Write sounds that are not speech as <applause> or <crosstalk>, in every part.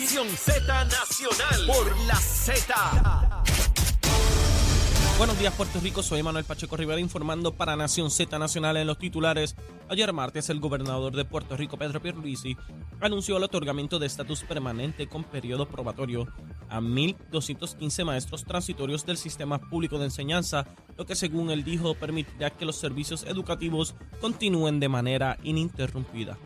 Nación Z Nacional por la Z. Buenos días Puerto Rico, soy Manuel Pacheco Rivera informando para Nación Z Nacional en los titulares. Ayer martes el gobernador de Puerto Rico, Pedro Pierluisi, anunció el otorgamiento de estatus permanente con periodo probatorio a 1.215 maestros transitorios del sistema público de enseñanza, lo que según él dijo permitirá que los servicios educativos continúen de manera ininterrumpida.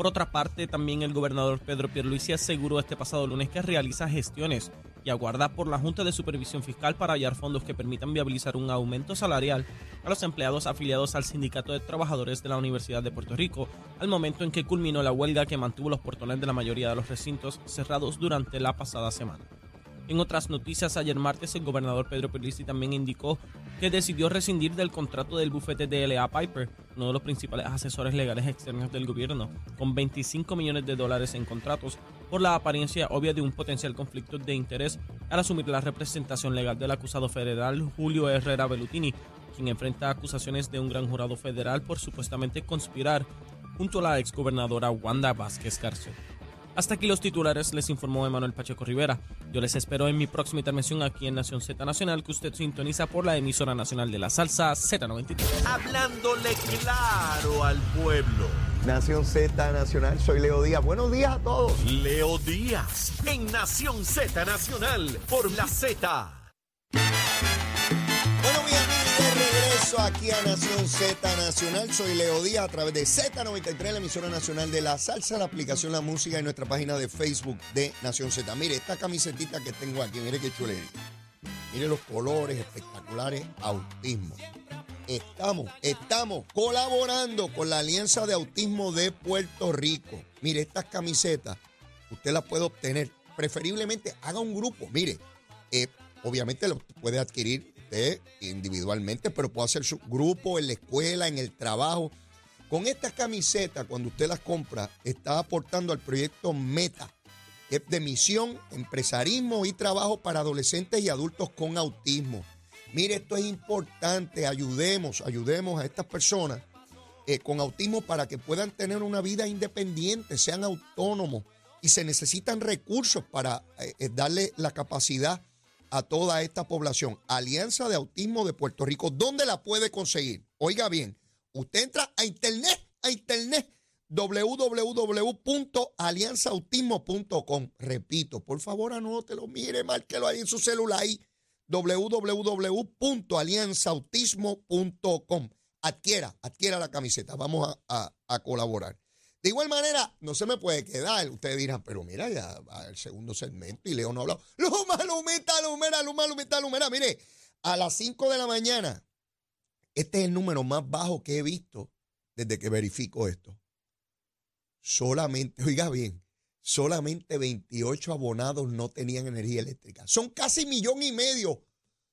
Por otra parte, también el gobernador Pedro Pierluisi aseguró este pasado lunes que realiza gestiones y aguarda por la Junta de Supervisión Fiscal para hallar fondos que permitan viabilizar un aumento salarial a los empleados afiliados al Sindicato de Trabajadores de la Universidad de Puerto Rico, al momento en que culminó la huelga que mantuvo los portones de la mayoría de los recintos cerrados durante la pasada semana. En otras noticias, ayer martes el gobernador Pedro Pierluisi también indicó que decidió rescindir del contrato del bufete de L.A. Piper, uno de los principales asesores legales externos del gobierno, con 25 millones de dólares en contratos por la apariencia obvia de un potencial conflicto de interés al asumir la representación legal del acusado federal Julio Herrera Bellutini, quien enfrenta acusaciones de un gran jurado federal por supuestamente conspirar junto a la exgobernadora Wanda Vázquez García. Hasta aquí los titulares, les informó Emanuel Pacheco Rivera. Yo les espero en mi próxima intervención aquí en Nación Z Nacional, que usted sintoniza por la emisora nacional de la salsa Z93. Hablándole claro al pueblo. Nación Z Nacional, soy Leo Díaz. Buenos días a todos. Leo Díaz en Nación Z Nacional por la Z. regreso aquí a Nación Z Nacional. Soy Leo Díaz a través de Z93, la emisora nacional de la salsa, la aplicación La Música y nuestra página de Facebook de Nación Z. Mire, esta camisetita que tengo aquí, mire qué chulería. Mire los colores espectaculares, autismo. Estamos, estamos colaborando con la Alianza de Autismo de Puerto Rico. Mire, estas camisetas, usted las puede obtener. Preferiblemente haga un grupo. Mire, eh, obviamente lo puede adquirir usted individualmente, pero puede hacer su grupo en la escuela, en el trabajo. Con estas camisetas, cuando usted las compra, está aportando al proyecto Meta, que es de misión, empresarismo y trabajo para adolescentes y adultos con autismo. Mire, esto es importante, ayudemos, ayudemos a estas personas eh, con autismo para que puedan tener una vida independiente, sean autónomos y se necesitan recursos para eh, eh, darle la capacidad a toda esta población. Alianza de Autismo de Puerto Rico, ¿dónde la puede conseguir? Oiga bien, usted entra a internet, a internet, www.alianzaautismo.com. Repito, por favor anótelo, mire, márquelo ahí en su celular ahí, www.alianzaautismo.com. Adquiera, adquiera la camiseta, vamos a- a colaborar. De igual manera, no se me puede quedar. Ustedes dirán, pero mira, ya va el segundo segmento y Leo no ha hablado. Luma, lumita, lumera, luma, lumita, lumera. Mire, a las 5 de la mañana, este es el número más bajo que he visto desde que verifico esto. Solamente, oiga bien, solamente 28 abonados no tenían energía eléctrica. Son casi millón y medio.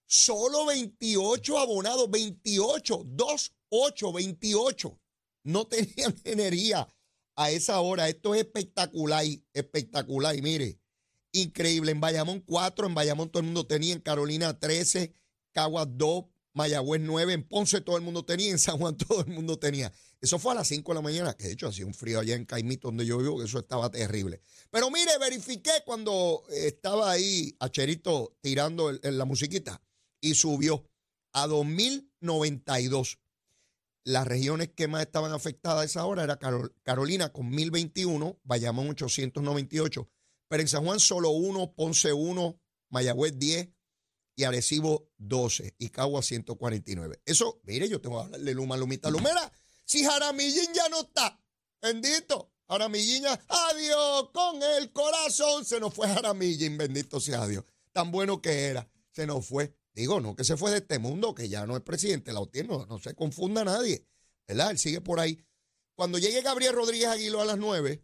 Solo 28 abonados, 28, 2, 8, 28 no tenían <laughs> energía a esa hora. Esto es espectacular, espectacular. Y mire, increíble. En Bayamón 4, en Bayamón todo el mundo tenía, en Carolina 13, Caguas 2, Mayagüez 9, en Ponce todo el mundo tenía, en San Juan <laughs> todo el mundo tenía. Eso fue a las 5 de la mañana, que de hecho hacía un frío allá en Caimito, donde yo vivo, que eso estaba terrible. Pero mire, verifiqué cuando eh, estaba ahí Acherito tirando la musiquita y subió a 2092. Las regiones que más estaban afectadas a esa hora era Carol- Carolina con 1021, Bayamón 898, pero en San Juan solo uno, Ponce 1, Mayagüez 10 y Arecibo 12 y Cagua 149. Eso, mire, yo tengo que hablar de Luma, Lumita, Lumera. Si Jaramillín ya no está, bendito, Jaramillín ya, adiós, con el corazón se nos fue Jaramillín, bendito sea Dios. Tan bueno que era, se nos fue. Digo, no que se fue de este mundo, que ya no es presidente, la OTAN, no, se confunda nadie, ¿verdad? Él sigue por ahí. Cuando llegue Gabriel Rodríguez Aguilo a las 9,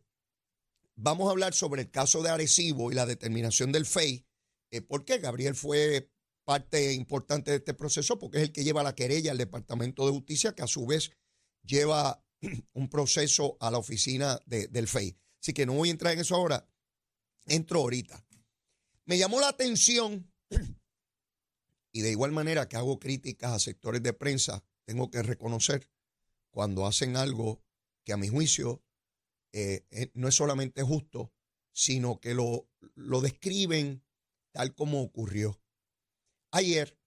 vamos a hablar sobre el caso de Arecibo y la determinación del FEI. Eh, ¿Por qué? Gabriel fue parte importante de este proceso porque es el que lleva la querella al Departamento de Justicia, que a su vez lleva <clears throat> un proceso a la oficina de- del FEI. Así que no voy a entrar en eso ahora, entro ahorita. Me llamó la atención <clears throat> y de igual manera que hago críticas a sectores de prensa, tengo que reconocer cuando hacen algo que a mi juicio eh, eh, no es solamente justo, sino que lo, lo describen tal como ocurrió. Ayer,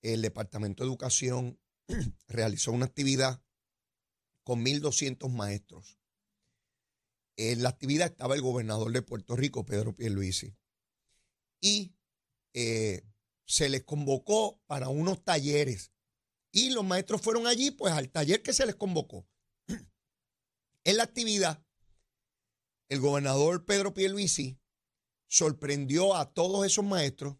el Departamento de Educación <clears throat> realizó una actividad con 1.200 maestros. En la actividad estaba el gobernador de Puerto Rico, Pedro Pierluisi, y eh, se les convocó para unos talleres. Y los maestros fueron allí, pues al taller que se les convocó. En la actividad, el gobernador Pedro Pierluisi sorprendió a todos esos maestros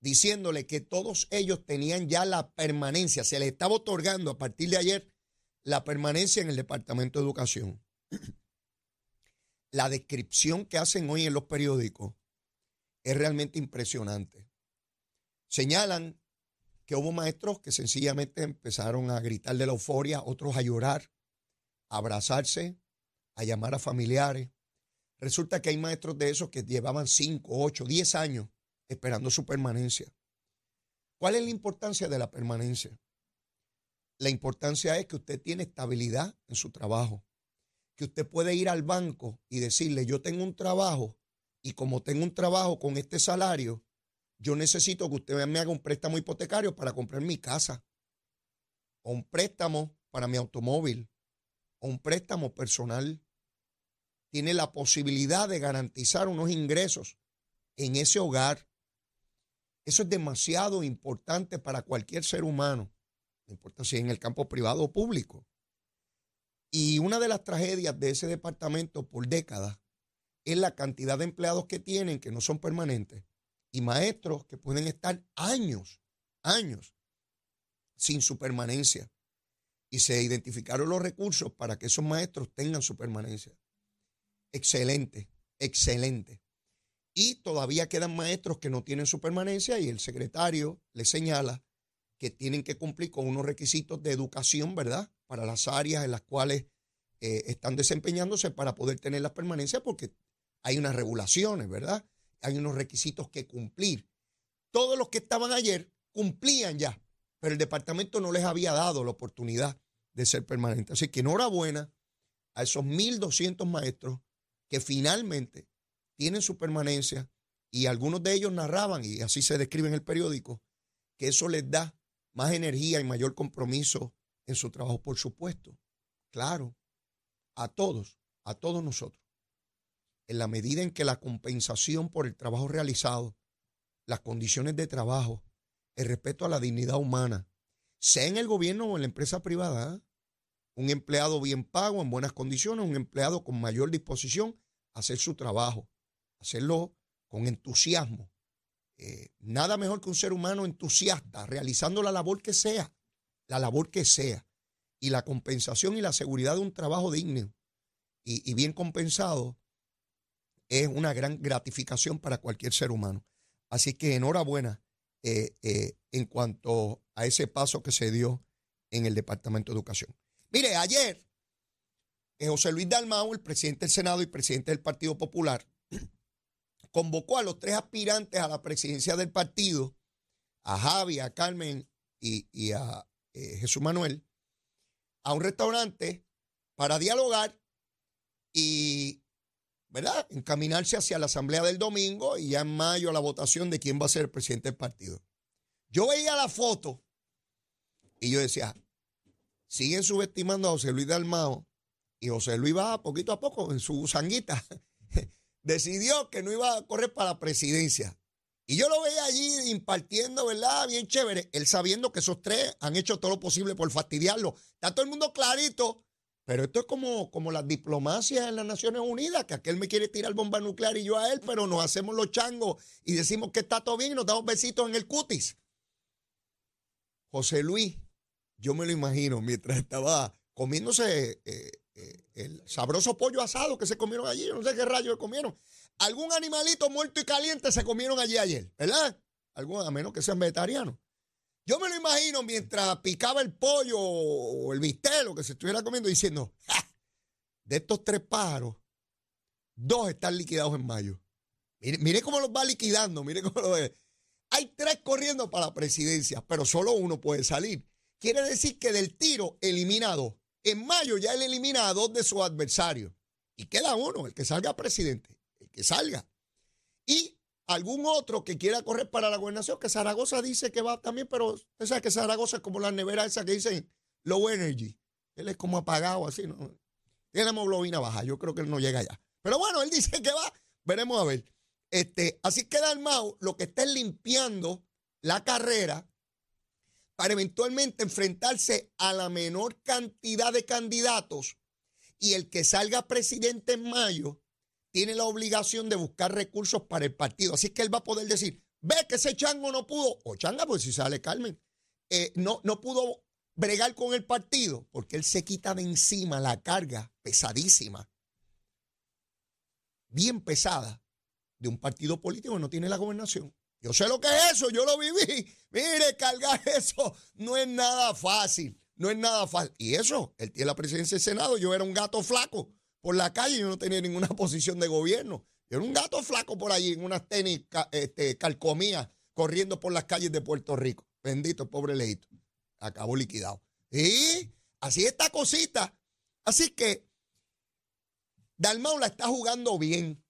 diciéndole que todos ellos tenían ya la permanencia, se les estaba otorgando a partir de ayer la permanencia en el Departamento de Educación. La descripción que hacen hoy en los periódicos es realmente impresionante. Señalan que hubo maestros que sencillamente empezaron a gritar de la euforia, otros a llorar, a abrazarse, a llamar a familiares. Resulta que hay maestros de esos que llevaban 5, 8, 10 años esperando su permanencia. ¿Cuál es la importancia de la permanencia? La importancia es que usted tiene estabilidad en su trabajo, que usted puede ir al banco y decirle, yo tengo un trabajo y como tengo un trabajo con este salario, yo necesito que usted me haga un préstamo hipotecario para comprar mi casa, o un préstamo para mi automóvil, o un préstamo personal. Tiene la posibilidad de garantizar unos ingresos en ese hogar. Eso es demasiado importante para cualquier ser humano, no importa si en el campo privado o público. Y una de las tragedias de ese departamento por décadas es la cantidad de empleados que tienen que no son permanentes y maestros que pueden estar años, años sin su permanencia. Y se identificaron los recursos para que esos maestros tengan su permanencia. Excelente, excelente. Y todavía quedan maestros que no tienen su permanencia y el secretario le señala que tienen que cumplir con unos requisitos de educación, ¿verdad? Para las áreas en las cuales eh, están desempeñándose para poder tener la permanencia porque hay unas regulaciones, ¿verdad? Hay unos requisitos que cumplir. Todos los que estaban ayer cumplían ya, pero el departamento no les había dado la oportunidad de ser permanente. Así que enhorabuena a esos 1.200 maestros que finalmente tienen su permanencia y algunos de ellos narraban, y así se describe en el periódico, que eso les da más energía y mayor compromiso en su trabajo, por supuesto. Claro, a todos, a todos nosotros. En la medida en que la compensación por el trabajo realizado, las condiciones de trabajo, el respeto a la dignidad humana, sea en el gobierno o en la empresa privada, ¿eh? un empleado bien pago, en buenas condiciones, un empleado con mayor disposición a hacer su trabajo, hacerlo con entusiasmo. Eh, nada mejor que un ser humano entusiasta, realizando la labor que sea, la labor que sea. Y la compensación y la seguridad de un trabajo digno y, bien compensado es una gran gratificación para cualquier ser humano. Así que enhorabuena eh, eh, en cuanto a ese paso que se dio en el Departamento de Educación. Mire, ayer José Luis Dalmau, el presidente del Senado y presidente del Partido Popular, <clears throat> convocó a los tres aspirantes a la presidencia del partido, a Javi, a Carmen y, a eh, Jesús Manuel, a un restaurante para dialogar y, ¿verdad?, encaminarse hacia la asamblea del domingo y ya en mayo la votación de quién va a ser el presidente del partido. Yo veía la foto y yo decía, siguen subestimando a José Luis Dalmao y José Luis va poquito a poco en su sanguita <laughs> decidió que no iba a correr para la presidencia. Y yo lo veía allí impartiendo, ¿verdad? Bien chévere. Él sabiendo que esos tres han hecho todo lo posible por fastidiarlo. Está todo el mundo clarito. Pero esto es como, como las diplomacias en las Naciones Unidas, que aquel me quiere tirar bomba nuclear y yo a él, pero nos hacemos los changos y decimos que está todo bien y nos damos besitos en el cutis. José Luis, yo me lo imagino mientras estaba comiéndose eh, eh, el sabroso pollo asado que se comieron allí, no sé qué rayos comieron. Algún animalito muerto y caliente se comieron allí ayer, ¿verdad? Algún, a menos que sean vegetarianos. Yo me lo imagino mientras picaba el pollo o el bistec, lo que se estuviera comiendo, diciendo, de estos tres pájaros, dos están liquidados en mayo. Mire, mire cómo los va liquidando, mire cómo lo ve. Hay tres corriendo para la presidencia, pero solo uno puede salir. Quiere decir que del tiro elimina dos. En mayo ya él elimina a dos de sus adversarios. Y queda uno, el que salga presidente, el que salga. y algún otro que quiera correr para la gobernación, que Zaragoza dice que va también, pero usted sabe que Zaragoza es como la nevera esa que dicen low energy. Él es como apagado, así, ¿no? Tiene hemoglobina baja, yo creo que él no llega allá. Pero bueno, él <laughs> dice que va, veremos a ver. Este, así que Dalmau lo que está es limpiando la carrera para eventualmente enfrentarse a la menor cantidad de candidatos y el que salga presidente en mayo tiene la obligación de buscar recursos para el partido. Así que él va a poder decir, ve que ese chango no pudo, o changa, pues si sale Carmen, eh, no, no pudo bregar con el partido, porque él se quita de encima la carga pesadísima, bien pesada, de un partido político que no tiene la gobernación. Yo sé lo que es eso, yo lo viví. Mire, cargar <laughs> eso no es nada fácil, no es nada fácil. Y eso, él tiene la presidencia del Senado, yo era un gato flaco por la calle, yo no tenía ninguna <laughs> posición de gobierno. Yo era un gato flaco por allí, en unas tenis este, calcomías, corriendo por las calles de Puerto Rico. Bendito, pobre leito. Acabó liquidado. Y así esta cosita. Así que Dalmau la está jugando bien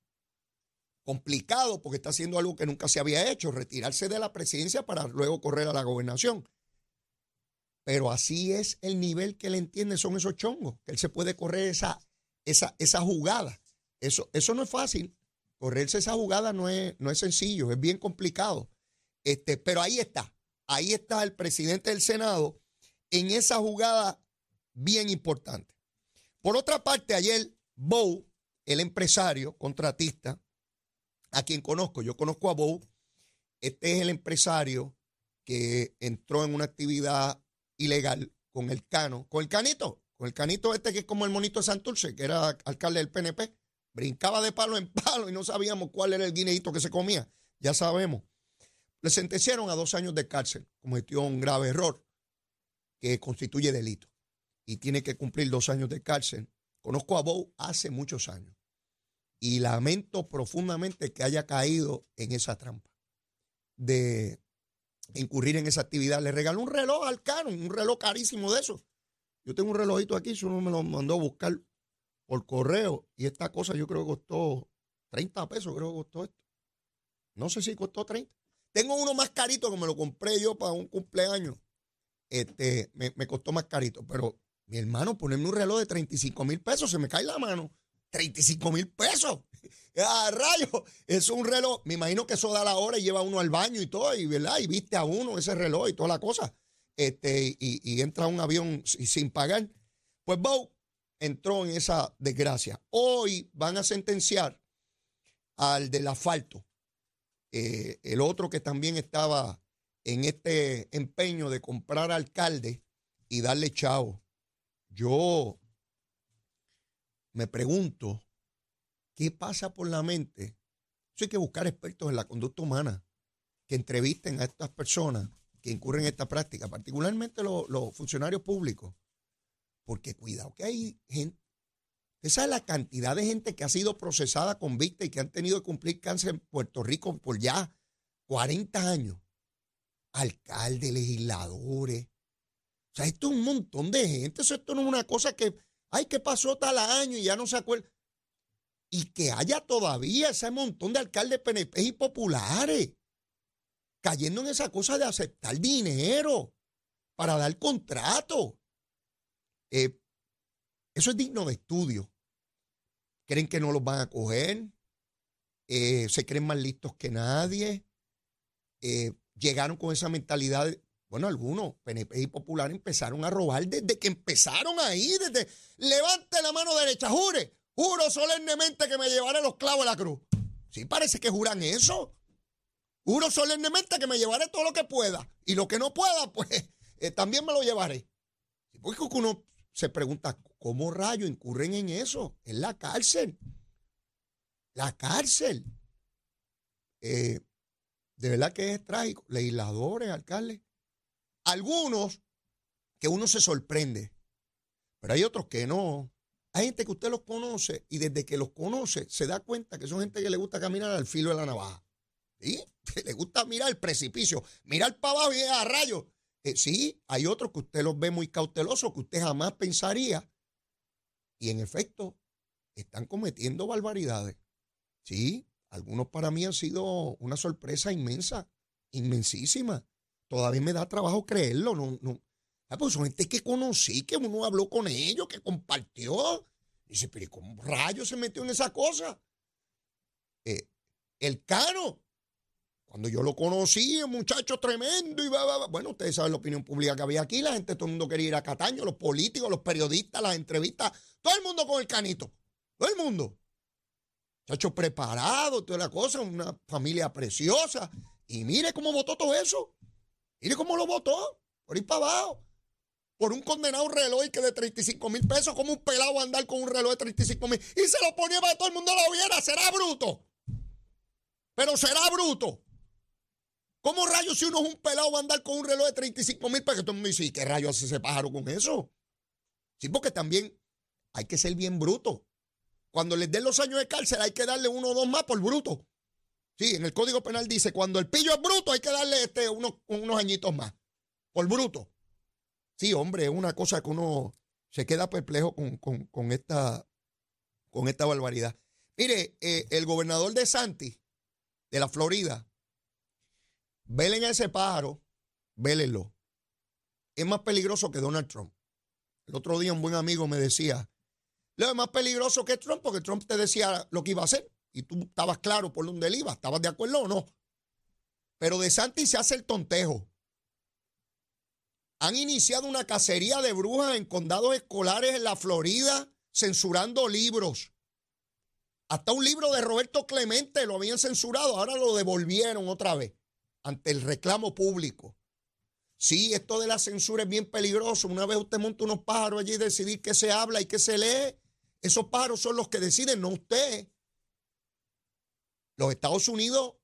complicado porque está haciendo algo que nunca se había hecho, retirarse de la presidencia para luego correr a la gobernación. Pero así es el nivel que él entiende, son esos chongos, que él se puede correr esa, esa, esa jugada. Eso, eso no es fácil. Correrse esa jugada no es, no es sencillo, es bien complicado. Este, pero ahí está, ahí está el presidente del Senado en esa jugada bien importante. Por otra parte, ayer Bow, el empresario, contratista, a quien conozco. Yo conozco a Bow. Este es el empresario que entró en una actividad ilegal con el cano, con el canito, con el canito este que es como el monito de Santurce, que era alcalde del PNP. Brincaba de palo en palo y no sabíamos cuál era el guineito que se comía. Ya sabemos. Le sentenciaron a dos años de cárcel. Cometió un grave error que constituye delito y tiene que cumplir dos años de cárcel. Conozco a Bow hace muchos años y lamento profundamente que haya caído en esa trampa de incurrir en esa actividad. Le regaló un reloj al caro, un reloj carísimo de eso. Yo tengo un relojito aquí, si uno me lo mandó a buscar por correo y esta cosa yo creo que costó 30 pesos, creo que costó esto. No sé si costó 30. Tengo uno más carito que me lo compré yo para un cumpleaños. Este, me, costó más carito, pero mi hermano, ponerme un reloj de 35 mil pesos, se me cae la mano. 35 mil pesos. <laughs> ¡Ah, rayo! Es un reloj. Me imagino que eso da la hora y lleva uno al baño y todo, y, ¿verdad? Y viste a uno ese reloj y toda la cosa. Este, y, entra un avión sin pagar. Pues Bow entró en esa desgracia. Hoy van a sentenciar al del asfalto. Eh, el otro que también estaba en este empeño de comprar alcalde y darle chavo. Yo me pregunto, ¿qué pasa por la mente? Eso hay que buscar expertos en la conducta humana que entrevisten a estas personas que incurren en esta práctica, particularmente los, funcionarios públicos. Porque cuidado que hay gente, esa es la cantidad de gente que ha sido procesada, convicta y que han tenido que cumplir cáncer en Puerto Rico por ya 40 años. Alcaldes, legisladores. O sea, esto es un montón de gente. esto no es una cosa que Ay, ¿qué pasó tal año? Y ya no se acuerda. Y que haya todavía ese montón de alcaldes PNP y populares cayendo en esa cosa de aceptar dinero para dar contrato. Eh, eso es digno de estudio. Creen que no los van a coger. Eh, se creen más listos que nadie. Eh, llegaron con esa mentalidad bueno, algunos PNP y Popular empezaron a robar desde que empezaron ahí, desde levante la mano derecha, jure, juro solemnemente que me llevaré los clavos a la cruz. Sí, parece que juran eso. Juro solemnemente que me llevaré todo lo que pueda. Y lo que no pueda, pues <laughs> eh, también me lo llevaré. Porque uno se pregunta, ¿cómo rayos incurren en eso? En la cárcel. La cárcel. Eh, de verdad que es trágico. Legisladores, alcaldes, algunos que uno se sorprende, pero hay otros que no. Hay gente que usted los conoce y desde que los conoce se da cuenta que son gente que le gusta caminar al filo de la navaja. ¿Sí? <laughs> le gusta mirar el precipicio, mirar para abajo y a rayos. Eh, sí, hay otros que usted los ve muy cautelosos, que usted jamás pensaría. Y en efecto, están cometiendo barbaridades. Sí, algunos para mí han sido una sorpresa inmensa, inmensísima. Todavía me da trabajo creerlo. No, no. Ah, pues son gente que conocí, que uno habló con ellos, que compartió. Dice, pero ¿cómo rayos se metió en esa cosa? Eh, el Cano, cuando yo lo conocí, un muchacho tremendo y va, Bueno, ustedes saben la opinión pública que había aquí, la gente, todo el mundo quería ir a Cataño, los políticos, los periodistas, las entrevistas, todo el mundo con el canito, todo el mundo. Muchacho preparado, toda la cosa, una familia preciosa. Y mire cómo votó todo eso. Mire cómo lo votó, por ir para abajo. Por un condenado reloj que de 35 mil pesos, como un pelado andar con un reloj de 35 mil. Y se lo ponía para todo el mundo lo viera. Será bruto. Pero será bruto. ¿Cómo rayos si uno es un pelado va a andar con un reloj de 35 mil pesos? Todo el mundo dice, ¿y qué rayos hace ese pájaro con eso? Sí, porque también hay que ser bien bruto. Cuando les den los años de cárcel hay que darle uno o dos más por bruto. Sí, en el Código Penal dice, cuando el pillo es bruto hay que darle este, unos, unos añitos más. Por bruto. Sí, hombre, es una cosa que uno se queda perplejo con, esta, con esta barbaridad. Mire, eh, el gobernador de Santi, de la Florida, velen a ese pájaro, vélenlo. Es más peligroso que Donald Trump. El otro día un buen amigo me decía, lo es más peligroso que Trump porque Trump te decía lo que iba a hacer y tú estabas claro por dónde él iba, estabas de acuerdo o no. Pero de Santi se hace el tontejo. Han iniciado una cacería de brujas en condados escolares en la Florida, censurando libros. Hasta un libro de Roberto Clemente lo habían censurado, ahora lo devolvieron otra vez ante el reclamo público. Sí, esto de la censura es bien peligroso. Una vez usted monta unos pájaros allí y decidir qué se habla y qué se lee, esos pájaros son los que deciden, no usted. Los Estados Unidos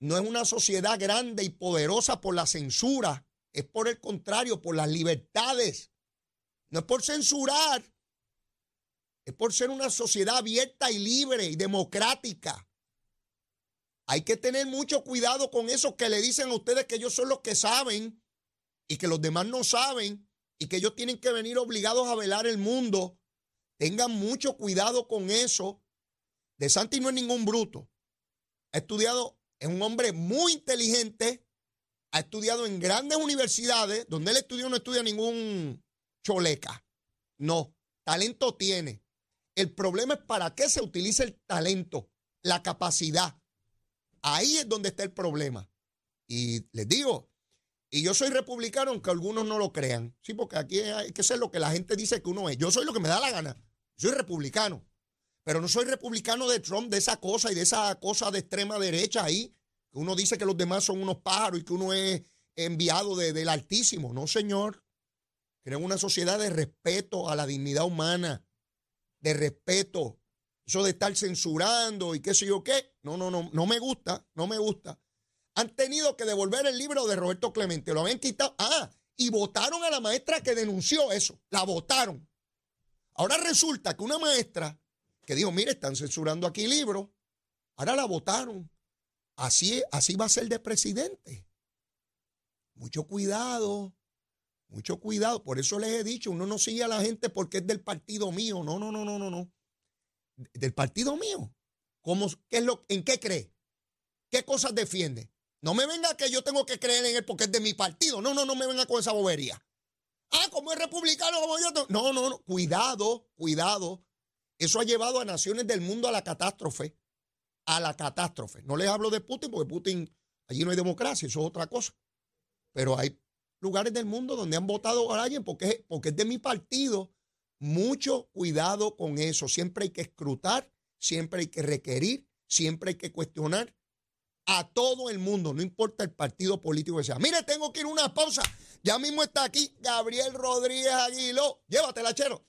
no es una sociedad grande y poderosa por la censura, es por el contrario, por las libertades. No es por censurar, es por ser una sociedad abierta y libre y democrática. Hay que tener mucho cuidado con esos que le dicen a ustedes que ellos son los que saben y que los demás no saben y que ellos tienen que venir obligados a velar el mundo Tengan mucho cuidado con eso. De Santi no es ningún bruto. Ha estudiado, es un hombre muy inteligente, ha estudiado en grandes universidades, donde él estudió no estudia ningún choleca. No, talento tiene. El problema es para qué se utiliza el talento, la capacidad. Ahí es donde está el problema. Y les digo, y yo soy republicano, aunque algunos no lo crean. Sí, porque aquí hay que ser lo que la gente dice que uno es. Yo soy lo que me da la gana. Soy republicano, pero no soy republicano de Trump, de esa cosa y de esa cosa de extrema derecha ahí, que uno dice que los demás son unos pájaros y que uno es enviado del Altísimo. No, señor. Creo una sociedad de respeto a la dignidad humana, de respeto. Eso de estar censurando y qué sé yo qué, no, no, no, no me gusta, no me gusta. Han tenido que devolver el libro de Roberto Clemente, lo habían quitado. Ah, y votaron a la maestra que denunció eso, la votaron. Ahora resulta que una maestra que dijo, mire, están censurando aquí libros, ahora la votaron. Así, así va a ser de presidente. Mucho cuidado, mucho cuidado. Por eso les he dicho, uno no sigue a la gente porque es del partido mío. No, no, no, no, no, no. Del partido mío. ¿Cómo, qué es lo, ¿En qué cree? ¿Qué cosas defiende? No me venga que yo tengo que creer en él porque es de mi partido. No, no, no me venga con esa bobería. Ah, como es republicano, como yo. No, no, no. Cuidado, cuidado. Eso ha llevado a naciones del mundo a la catástrofe. A la catástrofe. No les hablo de Putin porque Putin, allí no hay democracia, eso es otra cosa. Pero hay lugares del mundo donde han votado a alguien porque, porque es de mi partido. Mucho cuidado con eso. Siempre hay que escrutar, siempre hay que requerir, siempre hay que cuestionar a todo el mundo, no importa el partido político que sea. Mire, tengo que ir a una pausa. Ya mismo está aquí Gabriel Rodríguez Aguiló. Llévatela, chero.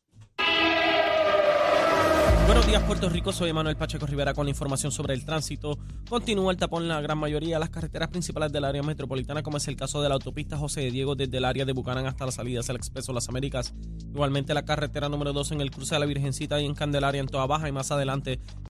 Buenos días, Puerto Rico. Soy Manuel Pacheco Rivera con información sobre el tránsito. Continúa el tapón en la gran mayoría de las carreteras principales del área metropolitana, como es el caso de la autopista José de Diego desde el área de Bucanán hasta la salida hacia el Expreso Las Américas. Igualmente la carretera número 2 en el cruce de la Virgencita y en Candelaria en toda baja y más adelante